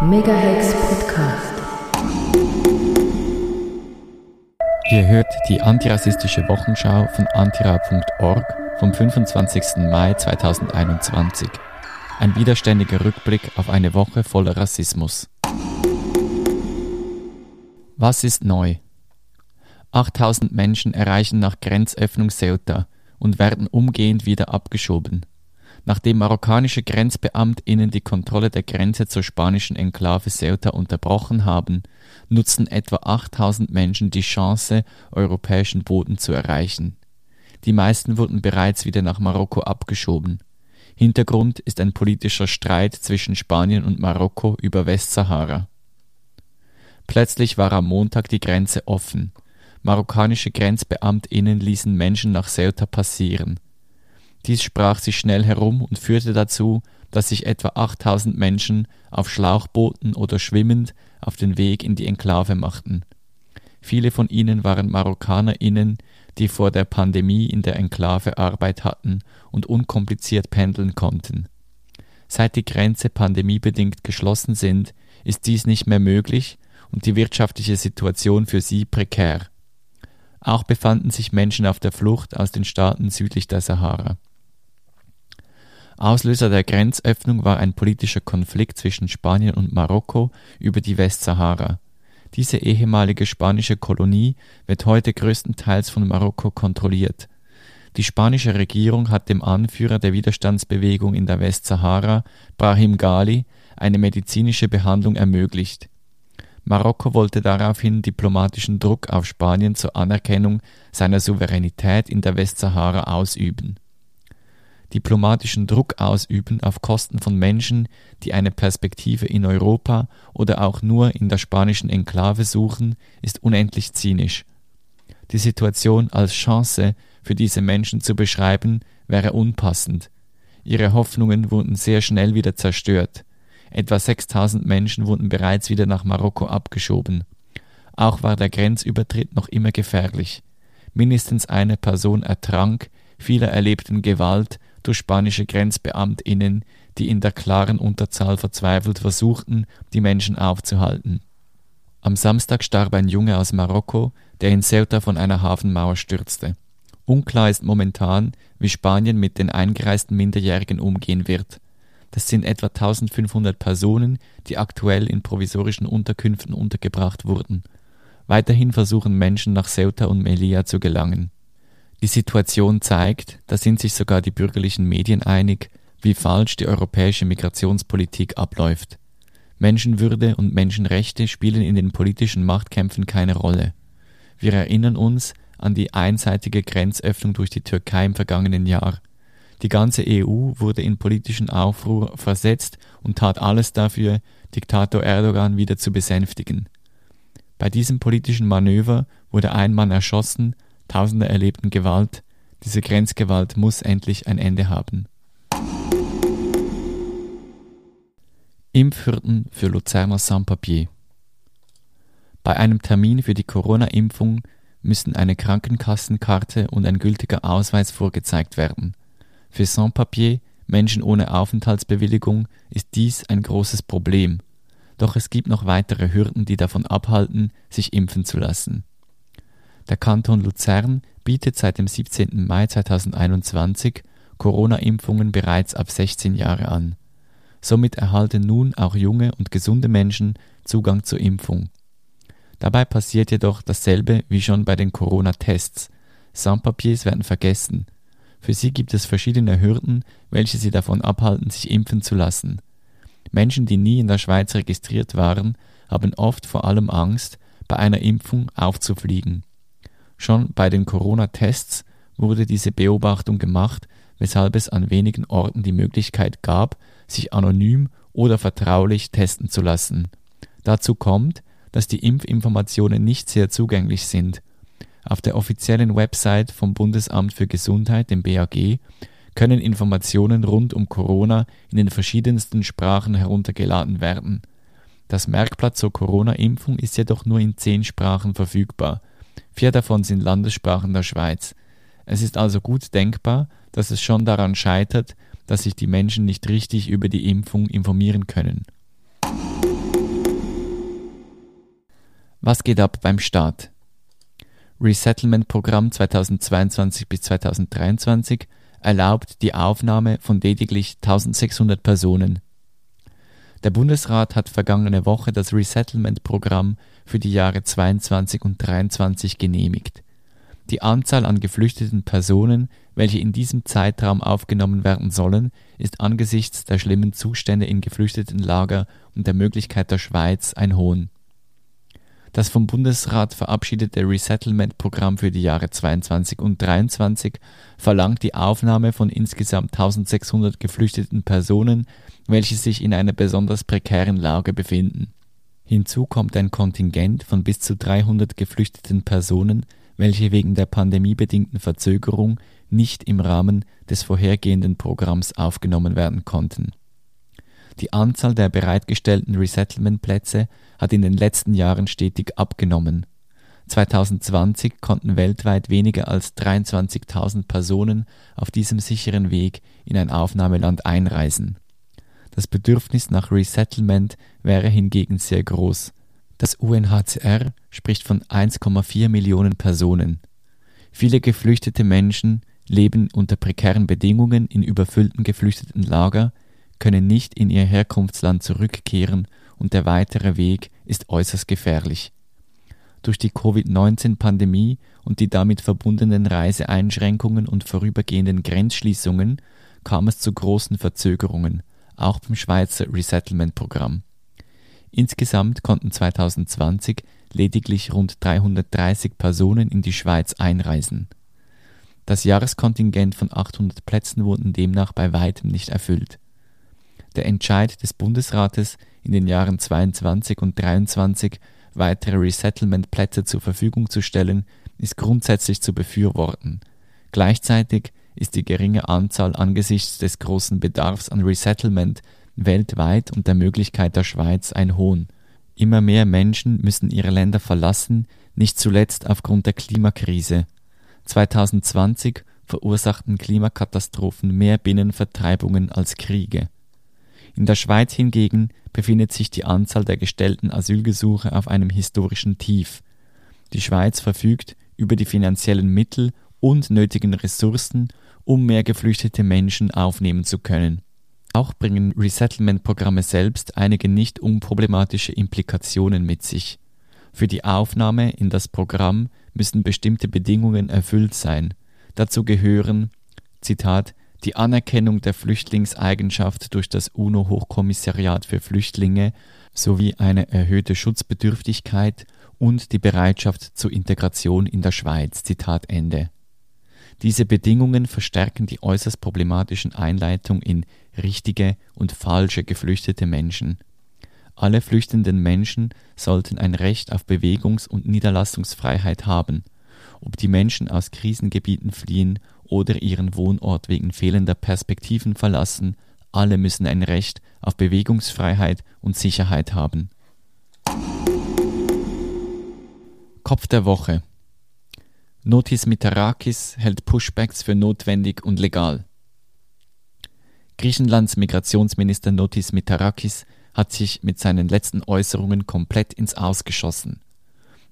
Megahex Podcast. Ihr hört die antirassistische Wochenschau von antira.org vom 25. Mai 2021. Ein widerständiger Rückblick auf eine Woche voller Rassismus. Was ist neu? 8000 Menschen erreichen nach Grenzöffnung Ceuta und werden umgehend wieder abgeschoben. Nachdem marokkanische GrenzbeamtInnen die Kontrolle der Grenze zur spanischen Enklave Ceuta unterbrochen haben, nutzen etwa 8000 Menschen die Chance, europäischen Boden zu erreichen. Die meisten wurden bereits wieder nach Marokko abgeschoben. Hintergrund ist ein politischer Streit zwischen Spanien und Marokko über Westsahara. Plötzlich war am Montag die Grenze offen. Marokkanische GrenzbeamtInnen ließen Menschen nach Ceuta passieren. Dies sprach sich schnell herum und führte dazu, dass sich etwa 8000 Menschen auf Schlauchbooten oder schwimmend auf den Weg in die Enklave machten. Viele von ihnen waren MarokkanerInnen, die vor der Pandemie in der Enklave Arbeit hatten und unkompliziert pendeln konnten. Seit die Grenze pandemiebedingt geschlossen sind, ist dies nicht mehr möglich und die wirtschaftliche Situation für sie prekär. Auch befanden sich Menschen auf der Flucht aus den Staaten südlich der Sahara. Auslöser der Grenzöffnung war ein politischer Konflikt zwischen Spanien und Marokko über die Westsahara. Diese ehemalige spanische Kolonie wird heute größtenteils von Marokko kontrolliert. Die spanische Regierung hat dem Anführer der Widerstandsbewegung in der Westsahara, Brahim Ghali, eine medizinische Behandlung ermöglicht. Marokko wollte daraufhin diplomatischen Druck auf Spanien zur Anerkennung seiner Souveränität in der Westsahara ausüben diplomatischen Druck ausüben auf Kosten von Menschen, die eine Perspektive in Europa oder auch nur in der spanischen Enklave suchen, ist unendlich zynisch. Die Situation als Chance für diese Menschen zu beschreiben, wäre unpassend. Ihre Hoffnungen wurden sehr schnell wieder zerstört. Etwa 6000 Menschen wurden bereits wieder nach Marokko abgeschoben. Auch war der Grenzübertritt noch immer gefährlich. Mindestens eine Person ertrank, viele erlebten Gewalt, durch spanische Grenzbeamtinnen, die in der klaren Unterzahl verzweifelt versuchten, die Menschen aufzuhalten. Am Samstag starb ein Junge aus Marokko, der in Ceuta von einer Hafenmauer stürzte. Unklar ist momentan, wie Spanien mit den eingereisten Minderjährigen umgehen wird. Das sind etwa 1500 Personen, die aktuell in provisorischen Unterkünften untergebracht wurden. Weiterhin versuchen Menschen nach Ceuta und Melilla zu gelangen. Die Situation zeigt, da sind sich sogar die bürgerlichen Medien einig, wie falsch die europäische Migrationspolitik abläuft. Menschenwürde und Menschenrechte spielen in den politischen Machtkämpfen keine Rolle. Wir erinnern uns an die einseitige Grenzöffnung durch die Türkei im vergangenen Jahr. Die ganze EU wurde in politischen Aufruhr versetzt und tat alles dafür, Diktator Erdogan wieder zu besänftigen. Bei diesem politischen Manöver wurde ein Mann erschossen Tausende erlebten Gewalt. Diese Grenzgewalt muss endlich ein Ende haben. Impfhürden für Luzerner Sans-Papier. Bei einem Termin für die Corona-Impfung müssen eine Krankenkassenkarte und ein gültiger Ausweis vorgezeigt werden. Für Sans-Papier, Menschen ohne Aufenthaltsbewilligung, ist dies ein großes Problem. Doch es gibt noch weitere Hürden, die davon abhalten, sich impfen zu lassen. Der Kanton Luzern bietet seit dem 17. Mai 2021 Corona-Impfungen bereits ab 16 Jahre an. Somit erhalten nun auch junge und gesunde Menschen Zugang zur Impfung. Dabei passiert jedoch dasselbe wie schon bei den Corona-Tests. Sans-Papiers werden vergessen. Für sie gibt es verschiedene Hürden, welche sie davon abhalten, sich impfen zu lassen. Menschen, die nie in der Schweiz registriert waren, haben oft vor allem Angst, bei einer Impfung aufzufliegen. Schon bei den Corona-Tests wurde diese Beobachtung gemacht, weshalb es an wenigen Orten die Möglichkeit gab, sich anonym oder vertraulich testen zu lassen. Dazu kommt, dass die Impfinformationen nicht sehr zugänglich sind. Auf der offiziellen Website vom Bundesamt für Gesundheit, dem BAG, können Informationen rund um Corona in den verschiedensten Sprachen heruntergeladen werden. Das Merkblatt zur Corona-Impfung ist jedoch nur in zehn Sprachen verfügbar. Vier davon sind Landessprachen der Schweiz. Es ist also gut denkbar, dass es schon daran scheitert, dass sich die Menschen nicht richtig über die Impfung informieren können. Was geht ab beim Staat? Resettlement-Programm 2022 bis 2023 erlaubt die Aufnahme von lediglich 1600 Personen der Bundesrat hat vergangene Woche das Resettlement-Programm für die Jahre 22 und 23 genehmigt. Die Anzahl an geflüchteten Personen, welche in diesem Zeitraum aufgenommen werden sollen, ist angesichts der schlimmen Zustände in Geflüchtetenlager und der Möglichkeit der Schweiz ein Hohn. Das vom Bundesrat verabschiedete Resettlement-Programm für die Jahre 22 und 23 verlangt die Aufnahme von insgesamt 1600 geflüchteten Personen, welche sich in einer besonders prekären Lage befinden. Hinzu kommt ein Kontingent von bis zu 300 geflüchteten Personen, welche wegen der pandemiebedingten Verzögerung nicht im Rahmen des vorhergehenden Programms aufgenommen werden konnten. Die Anzahl der bereitgestellten Resettlement-Plätze hat in den letzten Jahren stetig abgenommen. 2020 konnten weltweit weniger als 23.000 Personen auf diesem sicheren Weg in ein Aufnahmeland einreisen. Das Bedürfnis nach Resettlement wäre hingegen sehr groß. Das UNHCR spricht von 1,4 Millionen Personen. Viele geflüchtete Menschen leben unter prekären Bedingungen in überfüllten geflüchteten Lager, können nicht in ihr Herkunftsland zurückkehren und der weitere Weg ist äußerst gefährlich. Durch die Covid-19-Pandemie und die damit verbundenen Reiseeinschränkungen und vorübergehenden Grenzschließungen kam es zu großen Verzögerungen, auch beim Schweizer Resettlement-Programm. Insgesamt konnten 2020 lediglich rund 330 Personen in die Schweiz einreisen. Das Jahreskontingent von 800 Plätzen wurden demnach bei weitem nicht erfüllt. Der Entscheid des Bundesrates, in den Jahren 22 und 23 weitere Resettlement-Plätze zur Verfügung zu stellen, ist grundsätzlich zu befürworten. Gleichzeitig ist die geringe Anzahl angesichts des großen Bedarfs an Resettlement weltweit und der Möglichkeit der Schweiz ein Hohn. Immer mehr Menschen müssen ihre Länder verlassen, nicht zuletzt aufgrund der Klimakrise. 2020 verursachten Klimakatastrophen mehr Binnenvertreibungen als Kriege. In der Schweiz hingegen befindet sich die Anzahl der gestellten Asylgesuche auf einem historischen Tief. Die Schweiz verfügt über die finanziellen Mittel und nötigen Ressourcen, um mehr geflüchtete Menschen aufnehmen zu können. Auch bringen Resettlement-Programme selbst einige nicht unproblematische Implikationen mit sich. Für die Aufnahme in das Programm müssen bestimmte Bedingungen erfüllt sein. Dazu gehören Zitat die Anerkennung der Flüchtlingseigenschaft durch das UNO-Hochkommissariat für Flüchtlinge sowie eine erhöhte Schutzbedürftigkeit und die Bereitschaft zur Integration in der Schweiz. Zitat Ende. Diese Bedingungen verstärken die äußerst problematischen Einleitungen in richtige und falsche geflüchtete Menschen. Alle flüchtenden Menschen sollten ein Recht auf Bewegungs- und Niederlassungsfreiheit haben. Ob die Menschen aus Krisengebieten fliehen oder ihren Wohnort wegen fehlender Perspektiven verlassen, alle müssen ein Recht auf Bewegungsfreiheit und Sicherheit haben. Kopf der Woche Notis Mitarakis hält Pushbacks für notwendig und legal. Griechenlands Migrationsminister Notis Mitarakis hat sich mit seinen letzten Äußerungen komplett ins Ausgeschossen.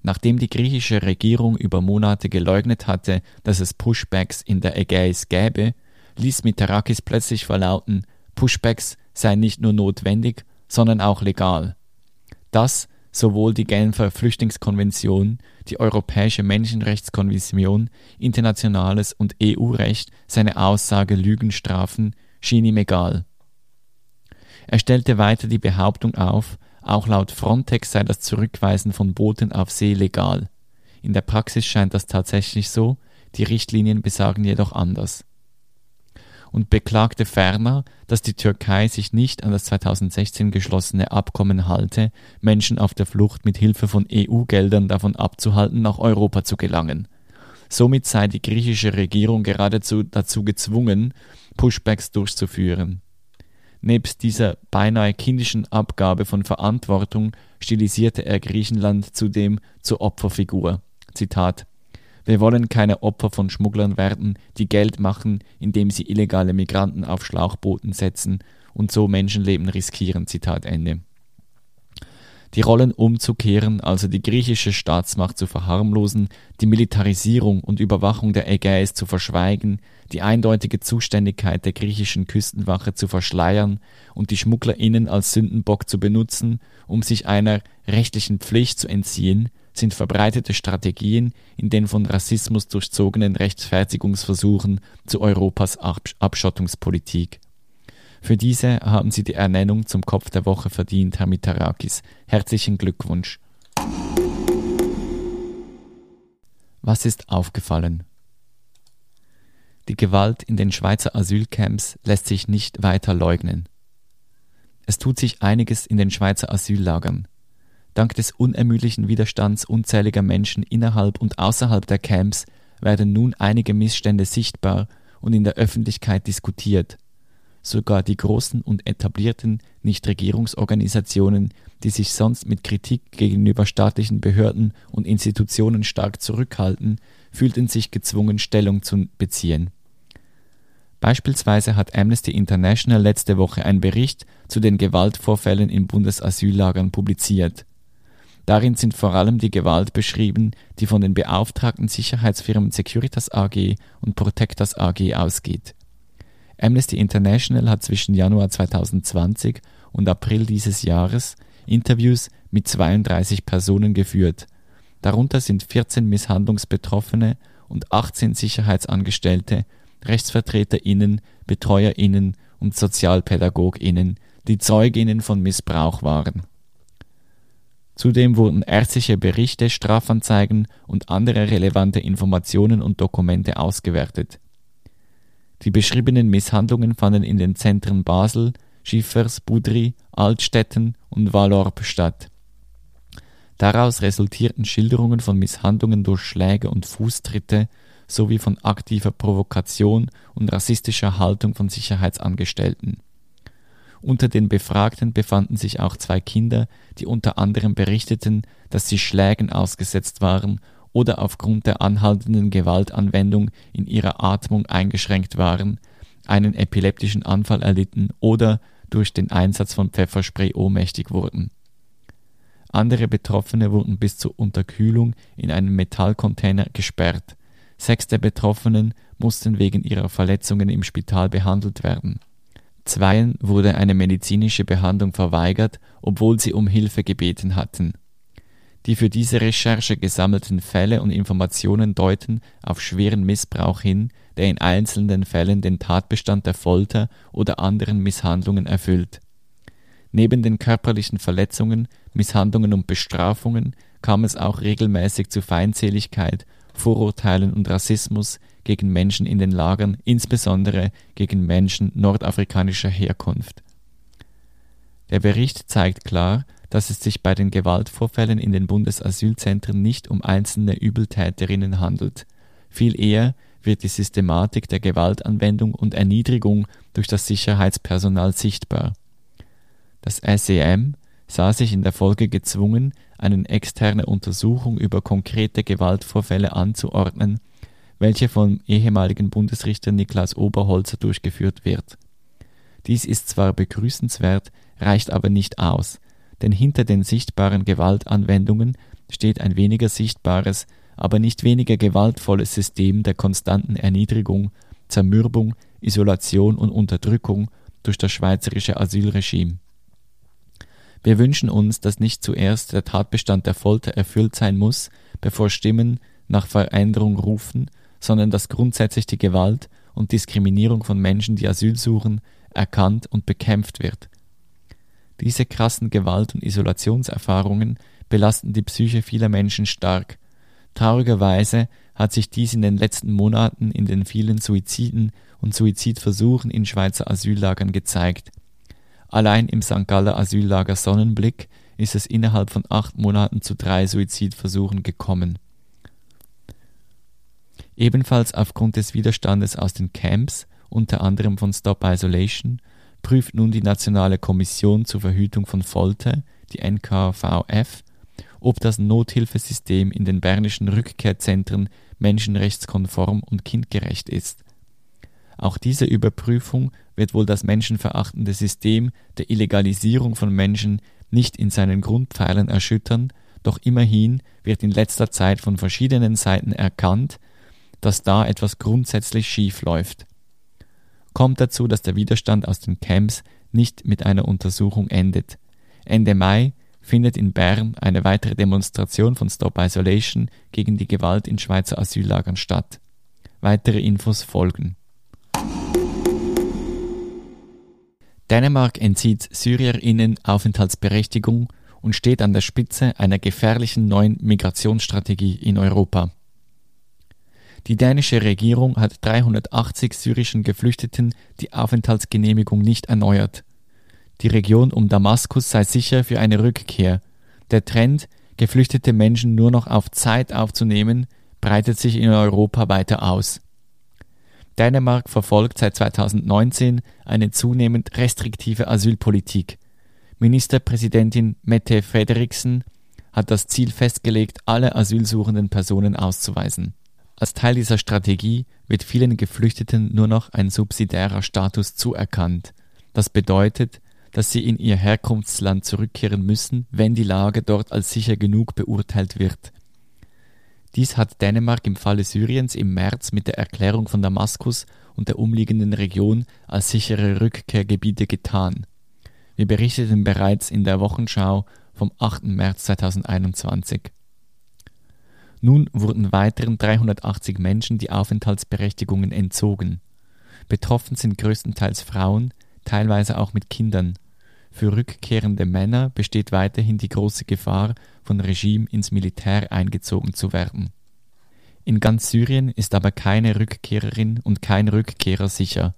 Nachdem die griechische Regierung über Monate geleugnet hatte, dass es Pushbacks in der Ägäis gäbe, ließ Mitarakis plötzlich verlauten, Pushbacks seien nicht nur notwendig, sondern auch legal. Das sowohl die Genfer Flüchtlingskonvention, die Europäische Menschenrechtskonvention, internationales und EU-Recht seine Aussage Lügen strafen, schien ihm egal. Er stellte weiter die Behauptung auf, auch laut Frontex sei das Zurückweisen von Booten auf See legal. In der Praxis scheint das tatsächlich so, die Richtlinien besagen jedoch anders und beklagte ferner, dass die Türkei sich nicht an das 2016 geschlossene Abkommen halte, Menschen auf der Flucht mit Hilfe von EU-Geldern davon abzuhalten, nach Europa zu gelangen. Somit sei die griechische Regierung geradezu dazu gezwungen, Pushbacks durchzuführen. Nebst dieser beinahe kindischen Abgabe von Verantwortung stilisierte er Griechenland zudem zur Opferfigur. Zitat wir wollen keine Opfer von Schmugglern werden, die Geld machen, indem sie illegale Migranten auf Schlauchbooten setzen und so Menschenleben riskieren. Zitat Ende. die Rollen umzukehren, also die griechische Staatsmacht zu verharmlosen, die Militarisierung und Überwachung der Ägäis zu verschweigen, die eindeutige Zuständigkeit der griechischen Küstenwache zu verschleiern und die SchmugglerInnen als Sündenbock zu benutzen, um sich einer rechtlichen Pflicht zu entziehen, sind verbreitete Strategien in den von Rassismus durchzogenen Rechtfertigungsversuchen zu Europas Abschottungspolitik. Für diese haben Sie die Ernennung zum Kopf der Woche verdient, Herr Mitarakis. Herzlichen Glückwunsch. Was ist aufgefallen? Die Gewalt in den Schweizer Asylcamps lässt sich nicht weiter leugnen. Es tut sich einiges in den Schweizer Asyllagern. Dank des unermüdlichen Widerstands unzähliger Menschen innerhalb und außerhalb der Camps werden nun einige Missstände sichtbar und in der Öffentlichkeit diskutiert. Sogar die großen und etablierten Nichtregierungsorganisationen, die sich sonst mit Kritik gegenüber staatlichen Behörden und Institutionen stark zurückhalten, fühlten sich gezwungen, Stellung zu beziehen. Beispielsweise hat Amnesty International letzte Woche einen Bericht zu den Gewaltvorfällen in Bundesasyllagern publiziert. Darin sind vor allem die Gewalt beschrieben, die von den beauftragten Sicherheitsfirmen Securitas AG und Protectas AG ausgeht. Amnesty International hat zwischen Januar 2020 und April dieses Jahres Interviews mit 32 Personen geführt. Darunter sind 14 Misshandlungsbetroffene und 18 Sicherheitsangestellte RechtsvertreterInnen, BetreuerInnen und SozialpädagogInnen, die ZeugInnen von Missbrauch waren. Zudem wurden ärztliche Berichte, Strafanzeigen und andere relevante Informationen und Dokumente ausgewertet. Die beschriebenen Misshandlungen fanden in den Zentren Basel, Schiffers, Budri, Altstetten und Vallorbe statt. Daraus resultierten Schilderungen von Misshandlungen durch Schläge und Fußtritte sowie von aktiver Provokation und rassistischer Haltung von Sicherheitsangestellten. Unter den Befragten befanden sich auch zwei Kinder, die unter anderem berichteten, dass sie Schlägen ausgesetzt waren oder aufgrund der anhaltenden Gewaltanwendung in ihrer Atmung eingeschränkt waren, einen epileptischen Anfall erlitten oder durch den Einsatz von Pfefferspray ohnmächtig wurden. Andere Betroffene wurden bis zur Unterkühlung in einen Metallcontainer gesperrt. Sechs der Betroffenen mussten wegen ihrer Verletzungen im Spital behandelt werden. Zweien wurde eine medizinische Behandlung verweigert, obwohl sie um Hilfe gebeten hatten. Die für diese Recherche gesammelten Fälle und Informationen deuten auf schweren Missbrauch hin, der in einzelnen Fällen den Tatbestand der Folter oder anderen Misshandlungen erfüllt. Neben den körperlichen Verletzungen, Misshandlungen und Bestrafungen kam es auch regelmäßig zu Feindseligkeit Vorurteilen und Rassismus gegen Menschen in den Lagern, insbesondere gegen Menschen nordafrikanischer Herkunft. Der Bericht zeigt klar, dass es sich bei den Gewaltvorfällen in den Bundesasylzentren nicht um einzelne Übeltäterinnen handelt. Viel eher wird die Systematik der Gewaltanwendung und Erniedrigung durch das Sicherheitspersonal sichtbar. Das SEM sah sich in der Folge gezwungen, eine externe Untersuchung über konkrete Gewaltvorfälle anzuordnen, welche vom ehemaligen Bundesrichter Niklas Oberholzer durchgeführt wird. Dies ist zwar begrüßenswert, reicht aber nicht aus, denn hinter den sichtbaren Gewaltanwendungen steht ein weniger sichtbares, aber nicht weniger gewaltvolles System der konstanten Erniedrigung, Zermürbung, Isolation und Unterdrückung durch das schweizerische Asylregime. Wir wünschen uns, dass nicht zuerst der Tatbestand der Folter erfüllt sein muss, bevor Stimmen nach Veränderung rufen, sondern dass grundsätzlich die Gewalt und Diskriminierung von Menschen, die Asyl suchen, erkannt und bekämpft wird. Diese krassen Gewalt- und Isolationserfahrungen belasten die Psyche vieler Menschen stark. Traurigerweise hat sich dies in den letzten Monaten in den vielen Suiziden und Suizidversuchen in Schweizer Asyllagern gezeigt. Allein im St. Galler Asyllager Sonnenblick ist es innerhalb von acht Monaten zu drei Suizidversuchen gekommen. Ebenfalls aufgrund des Widerstandes aus den Camps, unter anderem von Stop Isolation, prüft nun die Nationale Kommission zur Verhütung von Folter, die NKVF, ob das Nothilfesystem in den bernischen Rückkehrzentren menschenrechtskonform und kindgerecht ist. Auch diese Überprüfung wird wohl das menschenverachtende System der Illegalisierung von Menschen, nicht in seinen Grundpfeilern erschüttern, doch immerhin wird in letzter Zeit von verschiedenen Seiten erkannt, dass da etwas grundsätzlich schief läuft. Kommt dazu, dass der Widerstand aus den Camps nicht mit einer Untersuchung endet. Ende Mai findet in Bern eine weitere Demonstration von Stop Isolation gegen die Gewalt in Schweizer Asyllagern statt. Weitere Infos folgen. Dänemark entzieht SyrierInnen Aufenthaltsberechtigung und steht an der Spitze einer gefährlichen neuen Migrationsstrategie in Europa. Die dänische Regierung hat 380 syrischen Geflüchteten die Aufenthaltsgenehmigung nicht erneuert. Die Region um Damaskus sei sicher für eine Rückkehr. Der Trend, geflüchtete Menschen nur noch auf Zeit aufzunehmen, breitet sich in Europa weiter aus. Dänemark verfolgt seit 2019 eine zunehmend restriktive Asylpolitik. Ministerpräsidentin Mette Frederiksen hat das Ziel festgelegt, alle asylsuchenden Personen auszuweisen. Als Teil dieser Strategie wird vielen Geflüchteten nur noch ein subsidiärer Status zuerkannt. Das bedeutet, dass sie in ihr Herkunftsland zurückkehren müssen, wenn die Lage dort als sicher genug beurteilt wird. Dies hat Dänemark im Falle Syriens im März mit der Erklärung von Damaskus und der umliegenden Region als sichere Rückkehrgebiete getan. Wir berichteten bereits in der Wochenschau vom 8. März 2021. Nun wurden weiteren 380 Menschen die Aufenthaltsberechtigungen entzogen. Betroffen sind größtenteils Frauen, teilweise auch mit Kindern. Für rückkehrende Männer besteht weiterhin die große Gefahr, von Regime ins Militär eingezogen zu werden. In ganz Syrien ist aber keine Rückkehrerin und kein Rückkehrer sicher.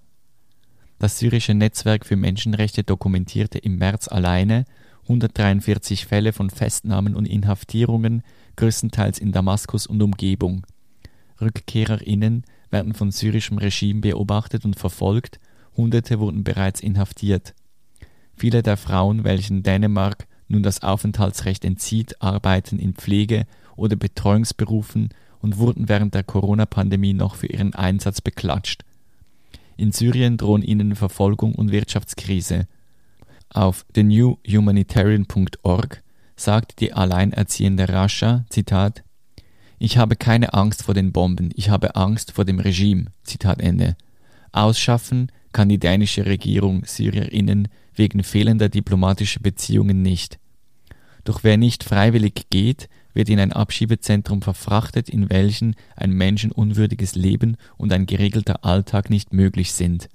Das syrische Netzwerk für Menschenrechte dokumentierte im März alleine 143 Fälle von Festnahmen und Inhaftierungen, größtenteils in Damaskus und Umgebung. RückkehrerInnen werden von syrischem Regime beobachtet und verfolgt, Hunderte wurden bereits inhaftiert. Viele der Frauen, welchen Dänemark nun das Aufenthaltsrecht entzieht, arbeiten in Pflege- oder Betreuungsberufen und wurden während der Corona-Pandemie noch für ihren Einsatz beklatscht. In Syrien drohen ihnen Verfolgung und Wirtschaftskrise. Auf thenewhumanitarian.org sagt die alleinerziehende Rascha, Zitat, Ich habe keine Angst vor den Bomben, ich habe Angst vor dem Regime. Zitat Ende. Ausschaffen kann die dänische Regierung SyrierInnen wegen fehlender diplomatischer Beziehungen nicht. Doch wer nicht freiwillig geht, wird in ein Abschiebezentrum verfrachtet, in welchen ein menschenunwürdiges Leben und ein geregelter Alltag nicht möglich sind.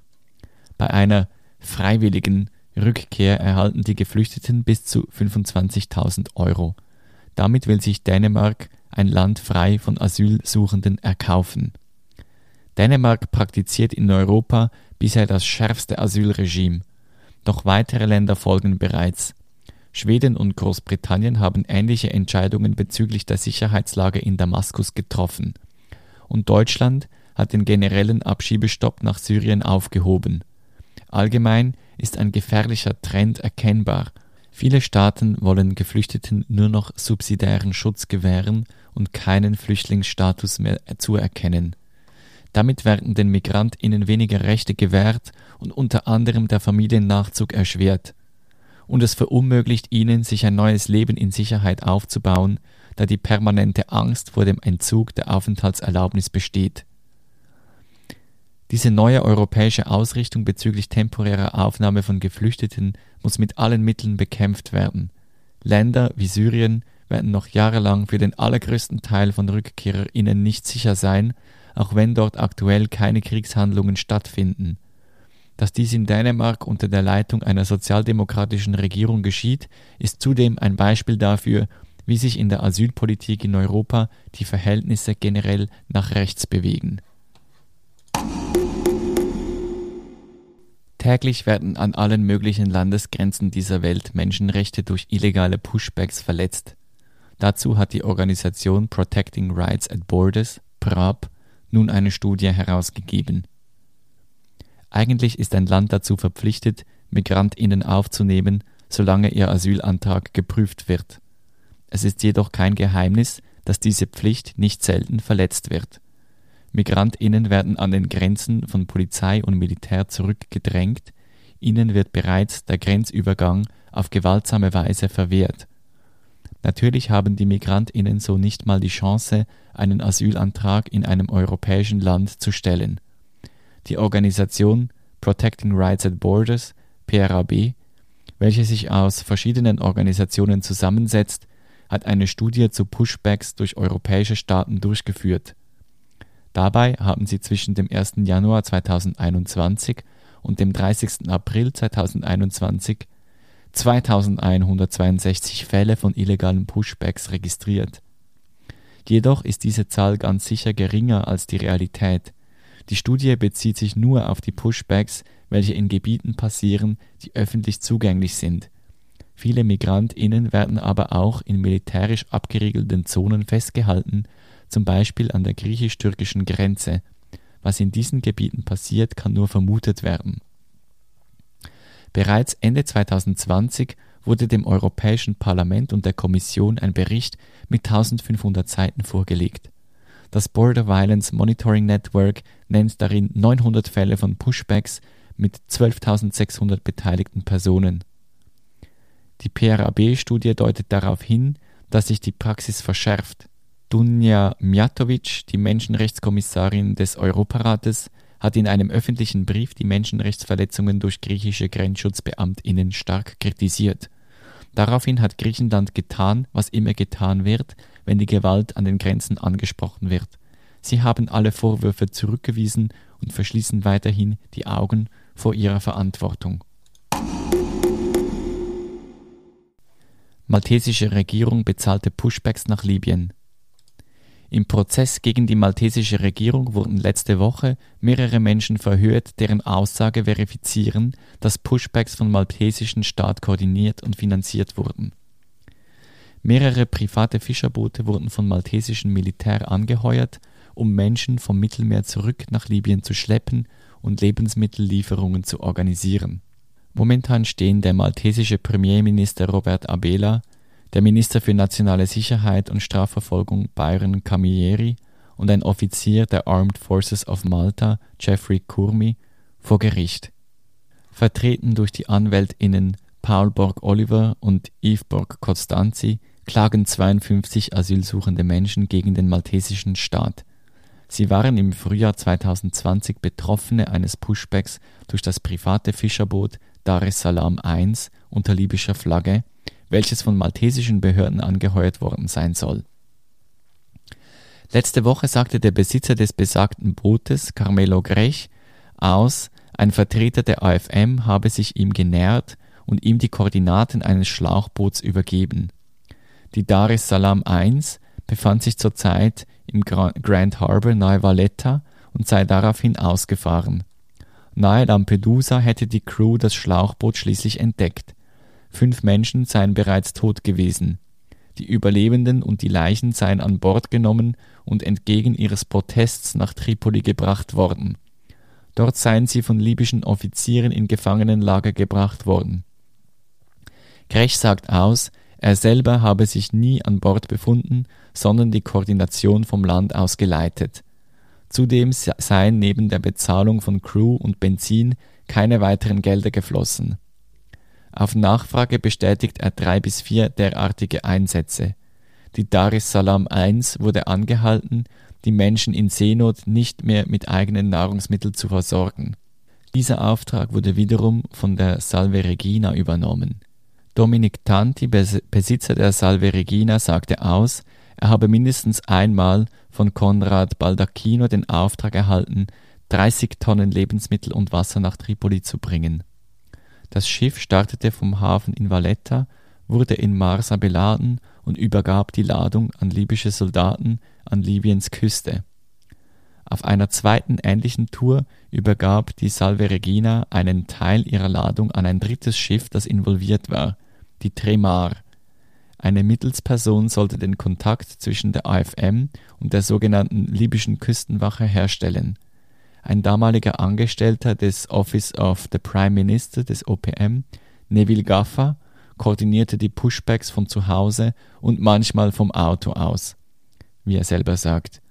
Bei einer freiwilligen Rückkehr erhalten die Geflüchteten bis zu 25.000 Euro. Damit will sich Dänemark ein Land frei von Asylsuchenden erkaufen. Dänemark praktiziert in Europa bisher das schärfste Asylregime. Doch weitere Länder folgen bereits. Schweden und Großbritannien haben ähnliche Entscheidungen bezüglich der Sicherheitslage in Damaskus getroffen. Und Deutschland hat den generellen Abschiebestopp nach Syrien aufgehoben. Allgemein ist ein gefährlicher Trend erkennbar. Viele Staaten wollen Geflüchteten nur noch subsidiären Schutz gewähren und keinen Flüchtlingsstatus mehr zuerkennen. Damit werden den Migrantinnen weniger Rechte gewährt und unter anderem der Familiennachzug erschwert. Und es verunmöglicht ihnen, sich ein neues Leben in Sicherheit aufzubauen, da die permanente Angst vor dem Entzug der Aufenthaltserlaubnis besteht. Diese neue europäische Ausrichtung bezüglich temporärer Aufnahme von Geflüchteten muss mit allen Mitteln bekämpft werden. Länder wie Syrien werden noch jahrelang für den allergrößten Teil von RückkehrerInnen nicht sicher sein auch wenn dort aktuell keine Kriegshandlungen stattfinden. Dass dies in Dänemark unter der Leitung einer sozialdemokratischen Regierung geschieht, ist zudem ein Beispiel dafür, wie sich in der Asylpolitik in Europa die Verhältnisse generell nach rechts bewegen. Täglich werden an allen möglichen Landesgrenzen dieser Welt Menschenrechte durch illegale Pushbacks verletzt. Dazu hat die Organisation Protecting Rights at Borders, PRAB, nun eine Studie herausgegeben. Eigentlich ist ein Land dazu verpflichtet, Migrantinnen aufzunehmen, solange ihr Asylantrag geprüft wird. Es ist jedoch kein Geheimnis, dass diese Pflicht nicht selten verletzt wird. Migrantinnen werden an den Grenzen von Polizei und Militär zurückgedrängt, ihnen wird bereits der Grenzübergang auf gewaltsame Weise verwehrt. Natürlich haben die Migrantinnen so nicht mal die Chance, einen Asylantrag in einem europäischen Land zu stellen. Die Organisation Protecting Rights at Borders, PRAB, welche sich aus verschiedenen Organisationen zusammensetzt, hat eine Studie zu Pushbacks durch europäische Staaten durchgeführt. Dabei haben sie zwischen dem 1. Januar 2021 und dem 30. April 2021 2162 Fälle von illegalen Pushbacks registriert. Jedoch ist diese Zahl ganz sicher geringer als die Realität. Die Studie bezieht sich nur auf die Pushbacks, welche in Gebieten passieren, die öffentlich zugänglich sind. Viele Migrantinnen werden aber auch in militärisch abgeriegelten Zonen festgehalten, zum Beispiel an der griechisch-türkischen Grenze. Was in diesen Gebieten passiert, kann nur vermutet werden. Bereits Ende 2020 wurde dem Europäischen Parlament und der Kommission ein Bericht mit 1500 Seiten vorgelegt. Das Border Violence Monitoring Network nennt darin 900 Fälle von Pushbacks mit 12.600 beteiligten Personen. Die PRAB-Studie deutet darauf hin, dass sich die Praxis verschärft. Dunja Mijatovic, die Menschenrechtskommissarin des Europarates, hat in einem öffentlichen Brief die Menschenrechtsverletzungen durch griechische Grenzschutzbeamtinnen stark kritisiert. Daraufhin hat Griechenland getan, was immer getan wird, wenn die Gewalt an den Grenzen angesprochen wird. Sie haben alle Vorwürfe zurückgewiesen und verschließen weiterhin die Augen vor ihrer Verantwortung. Maltesische Regierung bezahlte Pushbacks nach Libyen. Im Prozess gegen die maltesische Regierung wurden letzte Woche mehrere Menschen verhört, deren Aussage verifizieren, dass Pushbacks vom maltesischen Staat koordiniert und finanziert wurden. Mehrere private Fischerboote wurden vom maltesischen Militär angeheuert, um Menschen vom Mittelmeer zurück nach Libyen zu schleppen und Lebensmittellieferungen zu organisieren Momentan stehen der maltesische Premierminister Robert Abela, der Minister für nationale Sicherheit und Strafverfolgung Byron Camilleri und ein Offizier der Armed Forces of Malta, Jeffrey Kurmi, vor Gericht. Vertreten durch die AnwältInnen Paul Borg-Oliver und Yves Borg-Costanzi klagen 52 asylsuchende Menschen gegen den maltesischen Staat. Sie waren im Frühjahr 2020 Betroffene eines Pushbacks durch das private Fischerboot Dar es Salaam I unter libyscher Flagge, welches von maltesischen Behörden angeheuert worden sein soll. Letzte Woche sagte der Besitzer des besagten Bootes, Carmelo Grech, aus, ein Vertreter der AFM habe sich ihm genähert und ihm die Koordinaten eines Schlauchboots übergeben. Die Dar es Salaam I befand sich zurzeit im Grand Harbor nahe Valletta und sei daraufhin ausgefahren. Nahe Lampedusa hätte die Crew das Schlauchboot schließlich entdeckt. Fünf Menschen seien bereits tot gewesen. Die Überlebenden und die Leichen seien an Bord genommen und entgegen ihres Protests nach Tripoli gebracht worden. Dort seien sie von libyschen Offizieren in Gefangenenlager gebracht worden. Grech sagt aus, er selber habe sich nie an Bord befunden, sondern die Koordination vom Land aus geleitet. Zudem seien neben der Bezahlung von Crew und Benzin keine weiteren Gelder geflossen. Auf Nachfrage bestätigt er drei bis vier derartige Einsätze. Die Dar es Salaam I wurde angehalten, die Menschen in Seenot nicht mehr mit eigenen Nahrungsmitteln zu versorgen. Dieser Auftrag wurde wiederum von der Salve Regina übernommen. Dominic Tanti, Besitzer der Salve Regina, sagte aus, er habe mindestens einmal von Konrad Baldacchino den Auftrag erhalten, 30 Tonnen Lebensmittel und Wasser nach Tripoli zu bringen. Das Schiff startete vom Hafen in Valletta, wurde in Marsa beladen und übergab die Ladung an libysche Soldaten an Libyens Küste. Auf einer zweiten ähnlichen Tour übergab die Salve Regina einen Teil ihrer Ladung an ein drittes Schiff, das involviert war, die Tremar. Eine Mittelsperson sollte den Kontakt zwischen der AFM und der sogenannten libyschen Küstenwache herstellen. Ein damaliger Angestellter des Office of the Prime Minister des OPM, Neville Gaffer, koordinierte die Pushbacks von zu Hause und manchmal vom Auto aus, wie er selber sagt.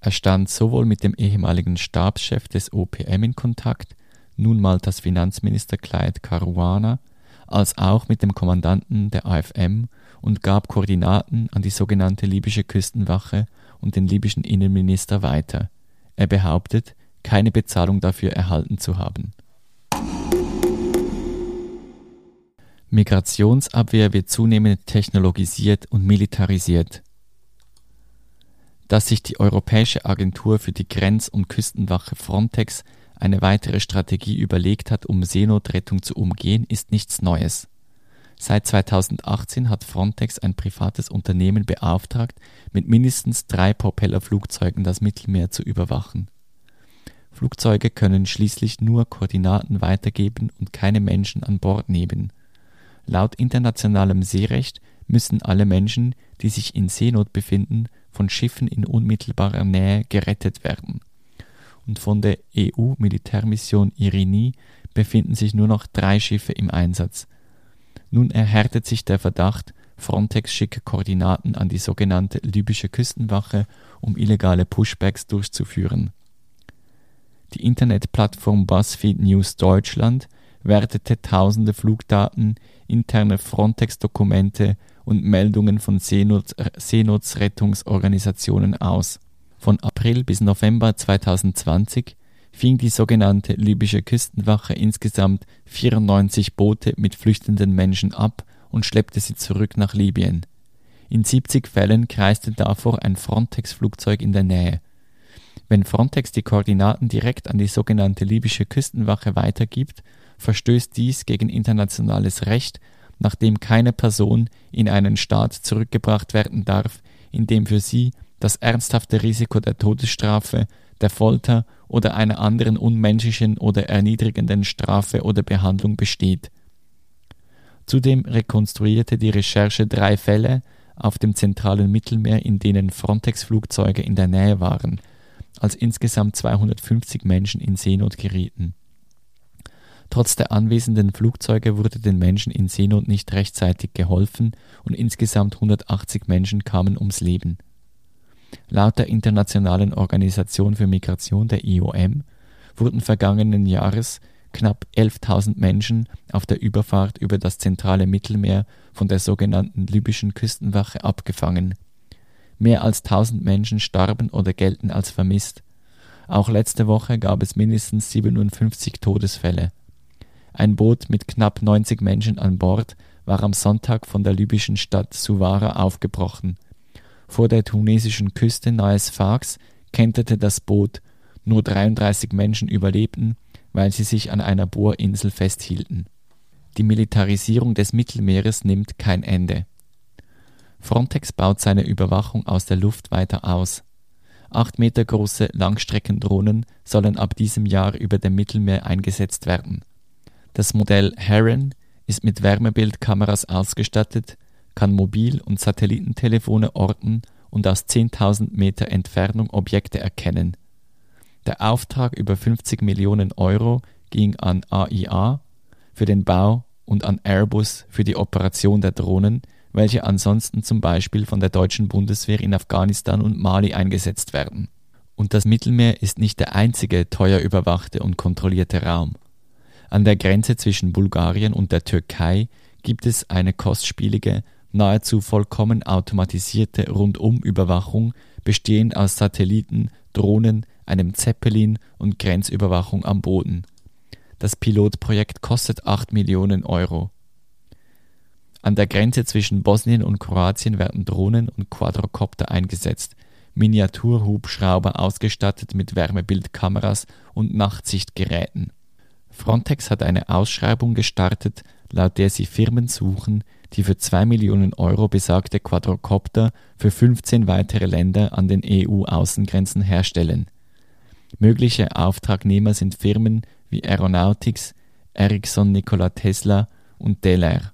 Er stand sowohl mit dem ehemaligen Stabschef des OPM in Kontakt, nun Maltas Finanzminister Clyde Caruana, als auch mit dem Kommandanten der AFM und gab Koordinaten an die sogenannte libysche Küstenwache und den libyschen Innenminister weiter. Er behauptet, keine Bezahlung dafür erhalten zu haben. Migrationsabwehr wird zunehmend technologisiert und militarisiert. Dass sich die Europäische Agentur für die Grenz- und Küstenwache Frontex eine weitere Strategie überlegt hat, um Seenotrettung zu umgehen, ist nichts Neues. Seit 2018 hat Frontex ein privates Unternehmen beauftragt, mit mindestens drei Propellerflugzeugen das Mittelmeer zu überwachen. Flugzeuge können schließlich nur Koordinaten weitergeben und keine Menschen an Bord nehmen. Laut internationalem Seerecht müssen alle Menschen, die sich in Seenot befinden, von Schiffen in unmittelbarer Nähe gerettet werden. Und von der EU-Militärmission Irini befinden sich nur noch drei Schiffe im Einsatz – nun erhärtet sich der Verdacht, Frontex schicke Koordinaten an die sogenannte libysche Küstenwache, um illegale Pushbacks durchzuführen. Die Internetplattform BuzzFeed News Deutschland wertete tausende Flugdaten, interne Frontex-Dokumente und Meldungen von Seenot Seenotrettungsorganisationen aus. Von April bis November 2020 fing die sogenannte libysche Küstenwache insgesamt 94 Boote mit flüchtenden Menschen ab und schleppte sie zurück nach Libyen. In 70 Fällen kreiste davor ein Frontex-Flugzeug in der Nähe. Wenn Frontex die Koordinaten direkt an die sogenannte libysche Küstenwache weitergibt, verstößt dies gegen internationales Recht, nachdem keine Person in einen Staat zurückgebracht werden darf, in dem für sie das ernsthafte Risiko der Todesstrafe, der Folter oder einer anderen unmenschlichen oder erniedrigenden Strafe oder Behandlung besteht. Zudem rekonstruierte die Recherche drei Fälle auf dem zentralen Mittelmeer, in denen Frontex-Flugzeuge in der Nähe waren, als insgesamt 250 Menschen in Seenot gerieten. Trotz der anwesenden Flugzeuge wurde den Menschen in Seenot nicht rechtzeitig geholfen und insgesamt 180 Menschen kamen ums Leben. Laut der Internationalen Organisation für Migration der IOM wurden vergangenen Jahres knapp 11.000 Menschen auf der Überfahrt über das zentrale Mittelmeer von der sogenannten libyschen Küstenwache abgefangen. Mehr als 1000 Menschen starben oder gelten als vermisst. Auch letzte Woche gab es mindestens 57 Todesfälle. Ein Boot mit knapp 90 Menschen an Bord war am Sonntag von der libyschen Stadt Suwara aufgebrochen vor der tunesischen Küste nahe Sfax kenterte das Boot, nur 33 Menschen überlebten, weil sie sich an einer Bohrinsel festhielten. Die Militarisierung des Mittelmeeres nimmt kein Ende. Frontex baut seine Überwachung aus der Luft weiter aus. Acht Meter große Langstreckendrohnen sollen ab diesem Jahr über dem Mittelmeer eingesetzt werden. Das Modell Heron ist mit Wärmebildkameras ausgestattet, kann Mobil- und Satellitentelefone orten und aus 10.000 Meter Entfernung Objekte erkennen. Der Auftrag über 50 Millionen Euro ging an AIA für den Bau und an Airbus für die Operation der Drohnen, welche ansonsten zum Beispiel von der deutschen Bundeswehr in Afghanistan und Mali eingesetzt werden. Und das Mittelmeer ist nicht der einzige teuer überwachte und kontrollierte Raum. An der Grenze zwischen Bulgarien und der Türkei gibt es eine kostspielige nahezu vollkommen automatisierte Rundumüberwachung bestehend aus Satelliten, Drohnen, einem Zeppelin und Grenzüberwachung am Boden. Das Pilotprojekt kostet 8 Millionen Euro. An der Grenze zwischen Bosnien und Kroatien werden Drohnen und Quadrocopter eingesetzt, Miniaturhubschrauber ausgestattet mit Wärmebildkameras und Nachtsichtgeräten. Frontex hat eine Ausschreibung gestartet, laut der sie Firmen suchen, die für 2 Millionen Euro besagte Quadrocopter für 15 weitere Länder an den EU-Außengrenzen herstellen. Mögliche Auftragnehmer sind Firmen wie Aeronautics, Ericsson Nikola Tesla und Delair.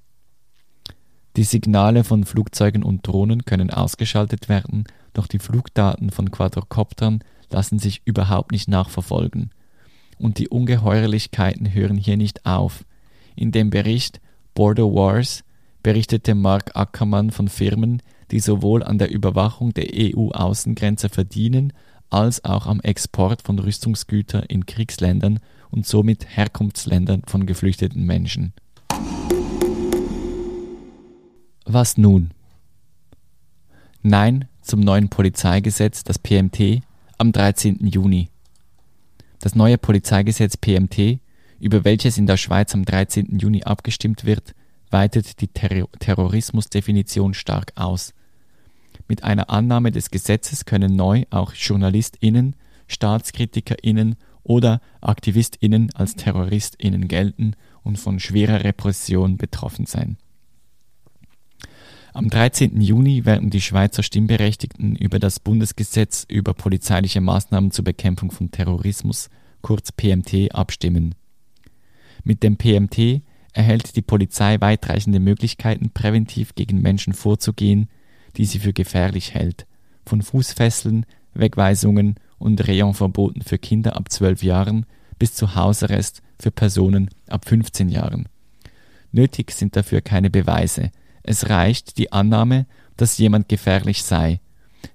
Die Signale von Flugzeugen und Drohnen können ausgeschaltet werden, doch die Flugdaten von Quadrocoptern lassen sich überhaupt nicht nachverfolgen. Und die Ungeheuerlichkeiten hören hier nicht auf. In dem Bericht Border Wars berichtete Mark Ackermann von Firmen, die sowohl an der Überwachung der EU-Außengrenze verdienen, als auch am Export von Rüstungsgütern in Kriegsländern und somit Herkunftsländern von geflüchteten Menschen. Was nun? Nein zum neuen Polizeigesetz, das PMT, am 13. Juni. Das neue Polizeigesetz PMT, über welches in der Schweiz am 13. Juni abgestimmt wird, weitet die Ter Terrorismusdefinition stark aus. Mit einer Annahme des Gesetzes können neu auch JournalistInnen, StaatskritikerInnen oder AktivistInnen als TerroristInnen gelten und von schwerer Repression betroffen sein. Am 13. Juni werden die Schweizer Stimmberechtigten über das Bundesgesetz über polizeiliche Maßnahmen zur Bekämpfung von Terrorismus, kurz PMT, abstimmen. Mit dem PMT erhält die Polizei weitreichende Möglichkeiten, präventiv gegen Menschen vorzugehen, die sie für gefährlich hält, von Fußfesseln, Wegweisungen und Rayonverboten für Kinder ab 12 Jahren bis zu Hausarrest für Personen ab 15 Jahren. Nötig sind dafür keine Beweise, es reicht die Annahme, dass jemand gefährlich sei.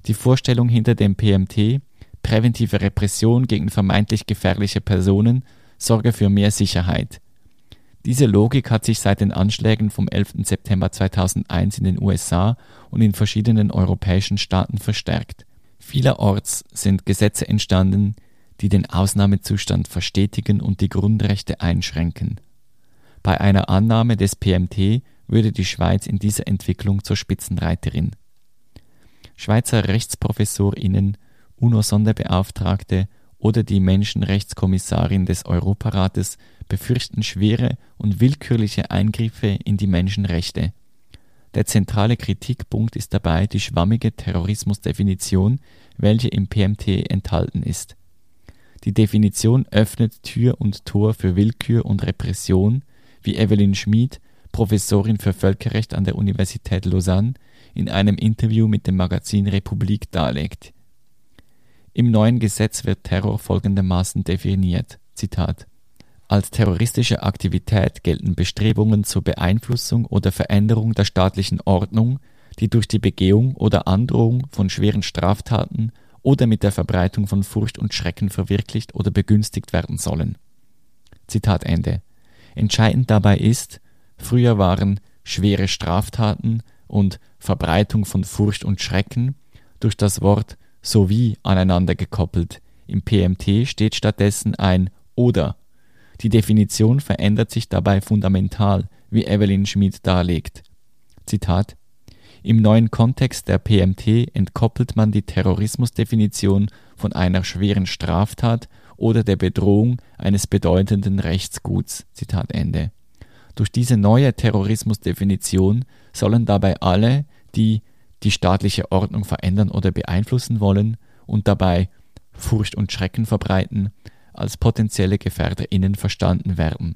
Die Vorstellung hinter dem PMT, präventive Repression gegen vermeintlich gefährliche Personen, sorge für mehr Sicherheit. Diese Logik hat sich seit den Anschlägen vom 11. September 2001 in den USA und in verschiedenen europäischen Staaten verstärkt. Vielerorts sind Gesetze entstanden, die den Ausnahmezustand verstetigen und die Grundrechte einschränken. Bei einer Annahme des PMT würde die Schweiz in dieser Entwicklung zur Spitzenreiterin. Schweizer Rechtsprofessorinnen, UNO-Sonderbeauftragte oder die Menschenrechtskommissarin des Europarates befürchten schwere und willkürliche Eingriffe in die Menschenrechte. Der zentrale Kritikpunkt ist dabei die schwammige Terrorismusdefinition, welche im PMT enthalten ist. Die Definition öffnet Tür und Tor für Willkür und Repression, wie Evelyn Schmid Professorin für Völkerrecht an der Universität Lausanne, in einem Interview mit dem Magazin Republik darlegt. Im neuen Gesetz wird Terror folgendermaßen definiert: Zitat als terroristische Aktivität gelten Bestrebungen zur Beeinflussung oder Veränderung der staatlichen Ordnung, die durch die Begehung oder Androhung von schweren Straftaten oder mit der Verbreitung von Furcht und Schrecken verwirklicht oder begünstigt werden sollen. Zitat Ende. Entscheidend dabei ist, Früher waren schwere Straftaten und Verbreitung von Furcht und Schrecken durch das Wort sowie aneinander gekoppelt. Im PMT steht stattdessen ein oder. Die Definition verändert sich dabei fundamental, wie Evelyn Schmid darlegt. Zitat Im neuen Kontext der PMT entkoppelt man die Terrorismusdefinition von einer schweren Straftat oder der Bedrohung eines bedeutenden Rechtsguts. Zitat Ende. Durch diese neue Terrorismusdefinition sollen dabei alle, die die staatliche Ordnung verändern oder beeinflussen wollen und dabei Furcht und Schrecken verbreiten, als potenzielle GefährderInnen verstanden werden.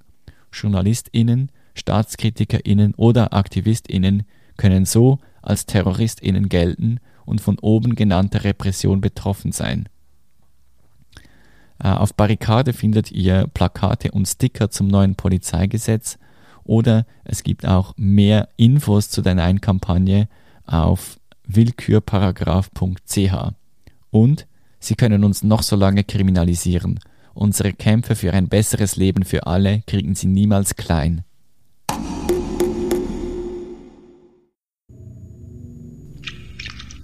JournalistInnen, StaatskritikerInnen oder AktivistInnen können so als TerroristInnen gelten und von oben genannter Repression betroffen sein. Äh, auf Barrikade findet ihr Plakate und Sticker zum neuen Polizeigesetz oder es gibt auch mehr Infos zu der Nein-Kampagne auf willkürparagraph.ch. Und Sie können uns noch so lange kriminalisieren. Unsere Kämpfe für ein besseres Leben für alle kriegen Sie niemals klein.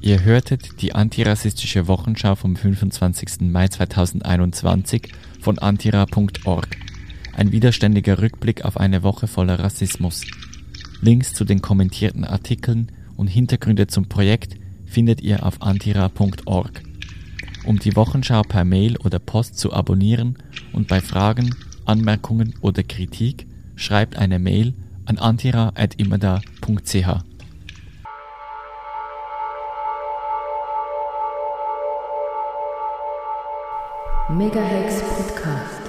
Ihr hörtet die antirassistische Wochenschau vom 25. Mai 2021 von antira.org. Ein widerständiger Rückblick auf eine Woche voller Rassismus. Links zu den kommentierten Artikeln und Hintergründe zum Projekt findet ihr auf antira.org. Um die Wochenschau per Mail oder Post zu abonnieren und bei Fragen, Anmerkungen oder Kritik schreibt eine Mail an antira.imada.ch. Megahex Podcast.